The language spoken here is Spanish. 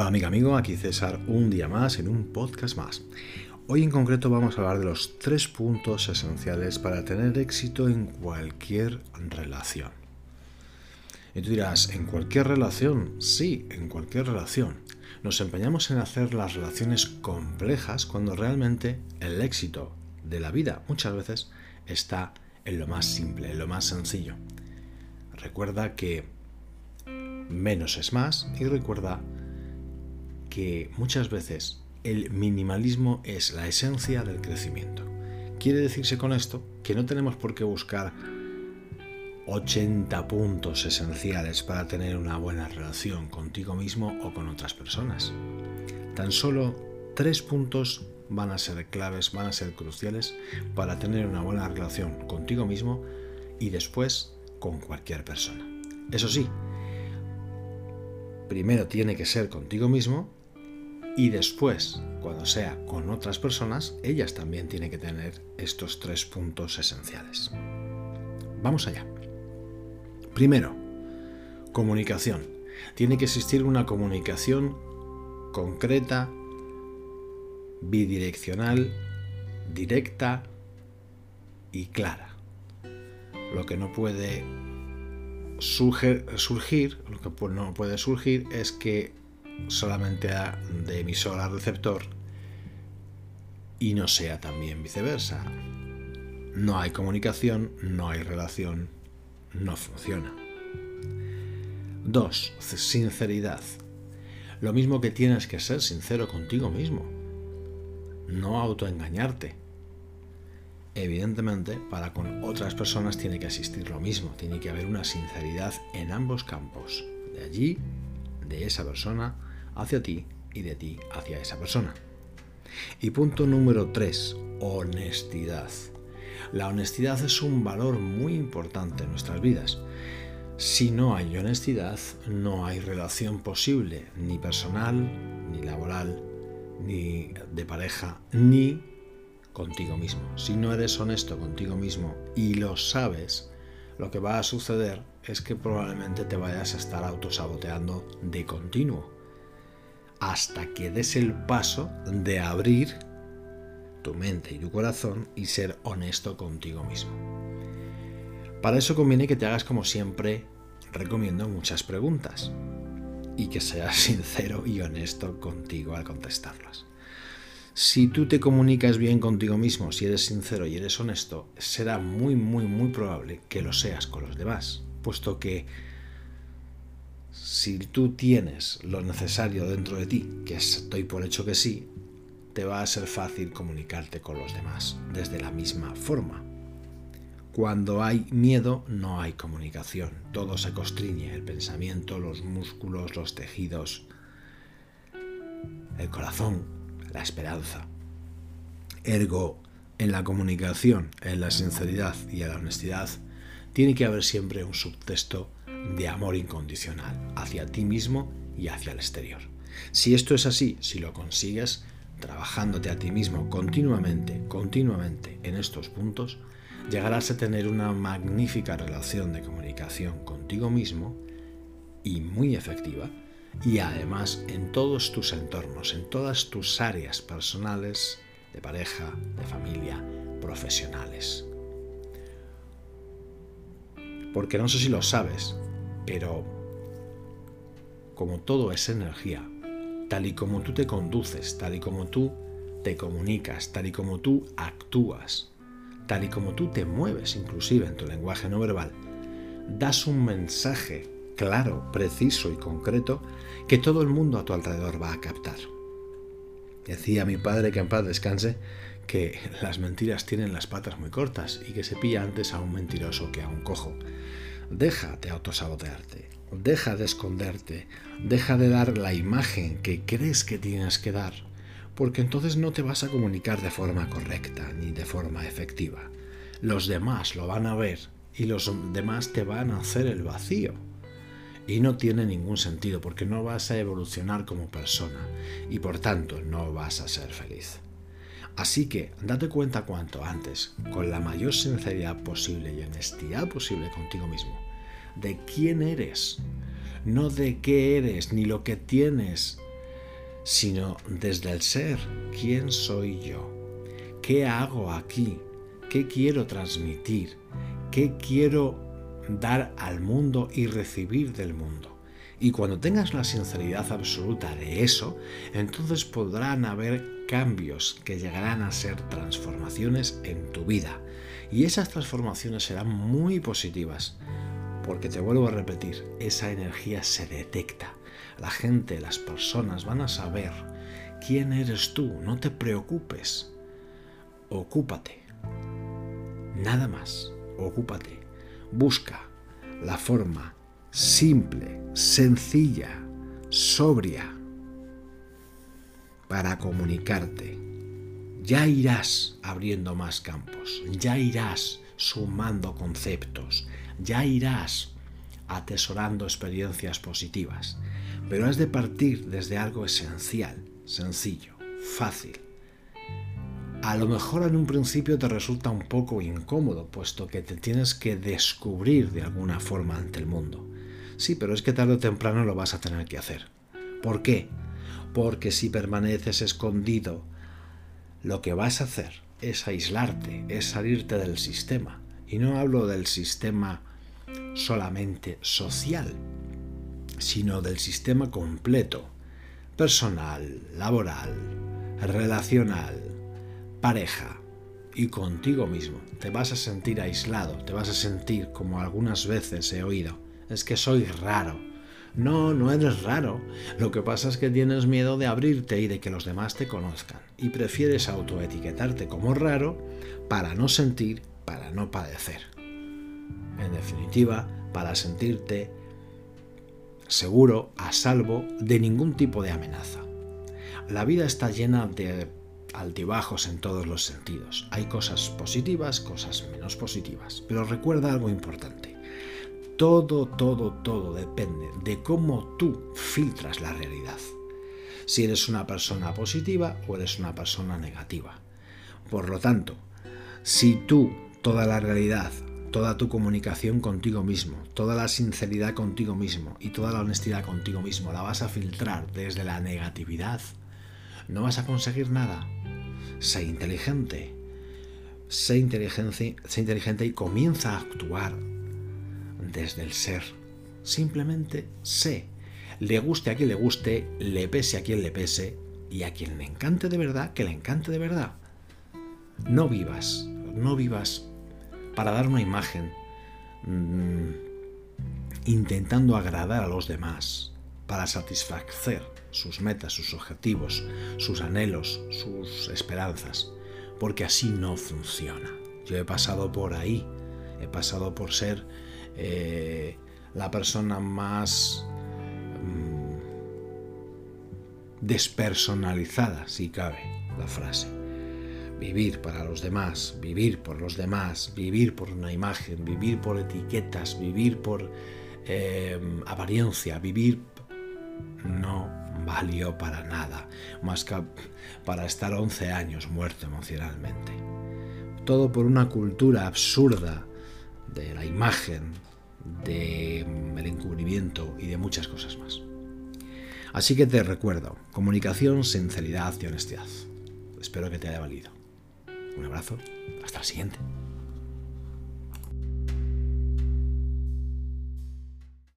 Hola amiga, amigo, aquí César un día más en un podcast más. Hoy en concreto vamos a hablar de los tres puntos esenciales para tener éxito en cualquier relación. Y tú dirás, ¿en cualquier relación? Sí, en cualquier relación. Nos empeñamos en hacer las relaciones complejas cuando realmente el éxito de la vida muchas veces está en lo más simple, en lo más sencillo. Recuerda que menos es más y recuerda que muchas veces el minimalismo es la esencia del crecimiento. Quiere decirse con esto que no tenemos por qué buscar 80 puntos esenciales para tener una buena relación contigo mismo o con otras personas. Tan solo tres puntos van a ser claves, van a ser cruciales para tener una buena relación contigo mismo y después con cualquier persona. Eso sí, primero tiene que ser contigo mismo y después, cuando sea con otras personas, ellas también tienen que tener estos tres puntos esenciales. Vamos allá. Primero, comunicación. Tiene que existir una comunicación concreta, bidireccional, directa y clara. Lo que no puede surgir, lo que no puede surgir es que solamente de emisor a receptor y no sea también viceversa. No hay comunicación, no hay relación, no funciona. 2. Sinceridad. Lo mismo que tienes que ser sincero contigo mismo. No autoengañarte. Evidentemente, para con otras personas tiene que existir lo mismo. Tiene que haber una sinceridad en ambos campos. De allí, de esa persona, hacia ti y de ti hacia esa persona. Y punto número 3, honestidad. La honestidad es un valor muy importante en nuestras vidas. Si no hay honestidad, no hay relación posible, ni personal, ni laboral, ni de pareja, ni contigo mismo. Si no eres honesto contigo mismo y lo sabes, lo que va a suceder es que probablemente te vayas a estar autosaboteando de continuo hasta que des el paso de abrir tu mente y tu corazón y ser honesto contigo mismo. Para eso conviene que te hagas como siempre recomiendo muchas preguntas y que seas sincero y honesto contigo al contestarlas. Si tú te comunicas bien contigo mismo, si eres sincero y eres honesto, será muy, muy, muy probable que lo seas con los demás, puesto que si tú tienes lo necesario dentro de ti, que estoy por hecho que sí, te va a ser fácil comunicarte con los demás desde la misma forma. Cuando hay miedo no hay comunicación, todo se constriñe, el pensamiento, los músculos, los tejidos, el corazón, la esperanza. Ergo, en la comunicación, en la sinceridad y en la honestidad, tiene que haber siempre un subtexto de amor incondicional hacia ti mismo y hacia el exterior. Si esto es así, si lo consigues, trabajándote a ti mismo continuamente, continuamente en estos puntos, llegarás a tener una magnífica relación de comunicación contigo mismo y muy efectiva, y además en todos tus entornos, en todas tus áreas personales, de pareja, de familia, profesionales. Porque no sé si lo sabes, pero como todo es energía, tal y como tú te conduces, tal y como tú te comunicas, tal y como tú actúas, tal y como tú te mueves inclusive en tu lenguaje no verbal, das un mensaje claro, preciso y concreto que todo el mundo a tu alrededor va a captar. Decía mi padre que en paz descanse que las mentiras tienen las patas muy cortas y que se pilla antes a un mentiroso que a un cojo. Deja de autosabotearte, deja de esconderte, deja de dar la imagen que crees que tienes que dar, porque entonces no te vas a comunicar de forma correcta ni de forma efectiva. Los demás lo van a ver y los demás te van a hacer el vacío. Y no tiene ningún sentido porque no vas a evolucionar como persona y por tanto no vas a ser feliz. Así que date cuenta cuanto antes, con la mayor sinceridad posible y honestidad posible contigo mismo, de quién eres, no de qué eres ni lo que tienes, sino desde el ser. ¿Quién soy yo? ¿Qué hago aquí? ¿Qué quiero transmitir? ¿Qué quiero dar al mundo y recibir del mundo? Y cuando tengas la sinceridad absoluta de eso, entonces podrán haber cambios que llegarán a ser transformaciones en tu vida. Y esas transformaciones serán muy positivas, porque te vuelvo a repetir, esa energía se detecta. La gente, las personas van a saber quién eres tú, no te preocupes. Ocúpate. Nada más, ocúpate. Busca la forma simple, sencilla, sobria para comunicarte. Ya irás abriendo más campos, ya irás sumando conceptos, ya irás atesorando experiencias positivas, pero has de partir desde algo esencial, sencillo, fácil. A lo mejor en un principio te resulta un poco incómodo, puesto que te tienes que descubrir de alguna forma ante el mundo. Sí, pero es que tarde o temprano lo vas a tener que hacer. ¿Por qué? Porque si permaneces escondido, lo que vas a hacer es aislarte, es salirte del sistema. Y no hablo del sistema solamente social, sino del sistema completo, personal, laboral, relacional, pareja y contigo mismo. Te vas a sentir aislado, te vas a sentir como algunas veces he oído, es que soy raro. No, no eres raro. Lo que pasa es que tienes miedo de abrirte y de que los demás te conozcan. Y prefieres autoetiquetarte como raro para no sentir, para no padecer. En definitiva, para sentirte seguro, a salvo de ningún tipo de amenaza. La vida está llena de altibajos en todos los sentidos. Hay cosas positivas, cosas menos positivas. Pero recuerda algo importante. Todo, todo, todo depende de cómo tú filtras la realidad. Si eres una persona positiva o eres una persona negativa. Por lo tanto, si tú toda la realidad toda tu comunicación contigo mismo, toda la sinceridad contigo mismo y toda la honestidad contigo mismo la vas a filtrar desde la negatividad, no vas a conseguir nada. Sé inteligente. Sé inteligente, sé inteligente y comienza a actuar desde el ser. Simplemente sé. Le guste a quien le guste, le pese a quien le pese y a quien le encante de verdad, que le encante de verdad. No vivas, no vivas para dar una imagen, mm, intentando agradar a los demás, para satisfacer sus metas, sus objetivos, sus anhelos, sus esperanzas, porque así no funciona. Yo he pasado por ahí, he pasado por ser eh, la persona más mm, despersonalizada, si cabe la frase vivir para los demás, vivir por los demás, vivir por una imagen, vivir por etiquetas, vivir por em, apariencia, vivir no valió para nada, más que para estar 11 años muerto emocionalmente. Todo por una cultura absurda de la imagen, del el encubrimiento y de muchas cosas más. Así que te recuerdo, comunicación, sinceridad y honestidad. Espero que te haya valido. Un abrazo, hasta la siguiente.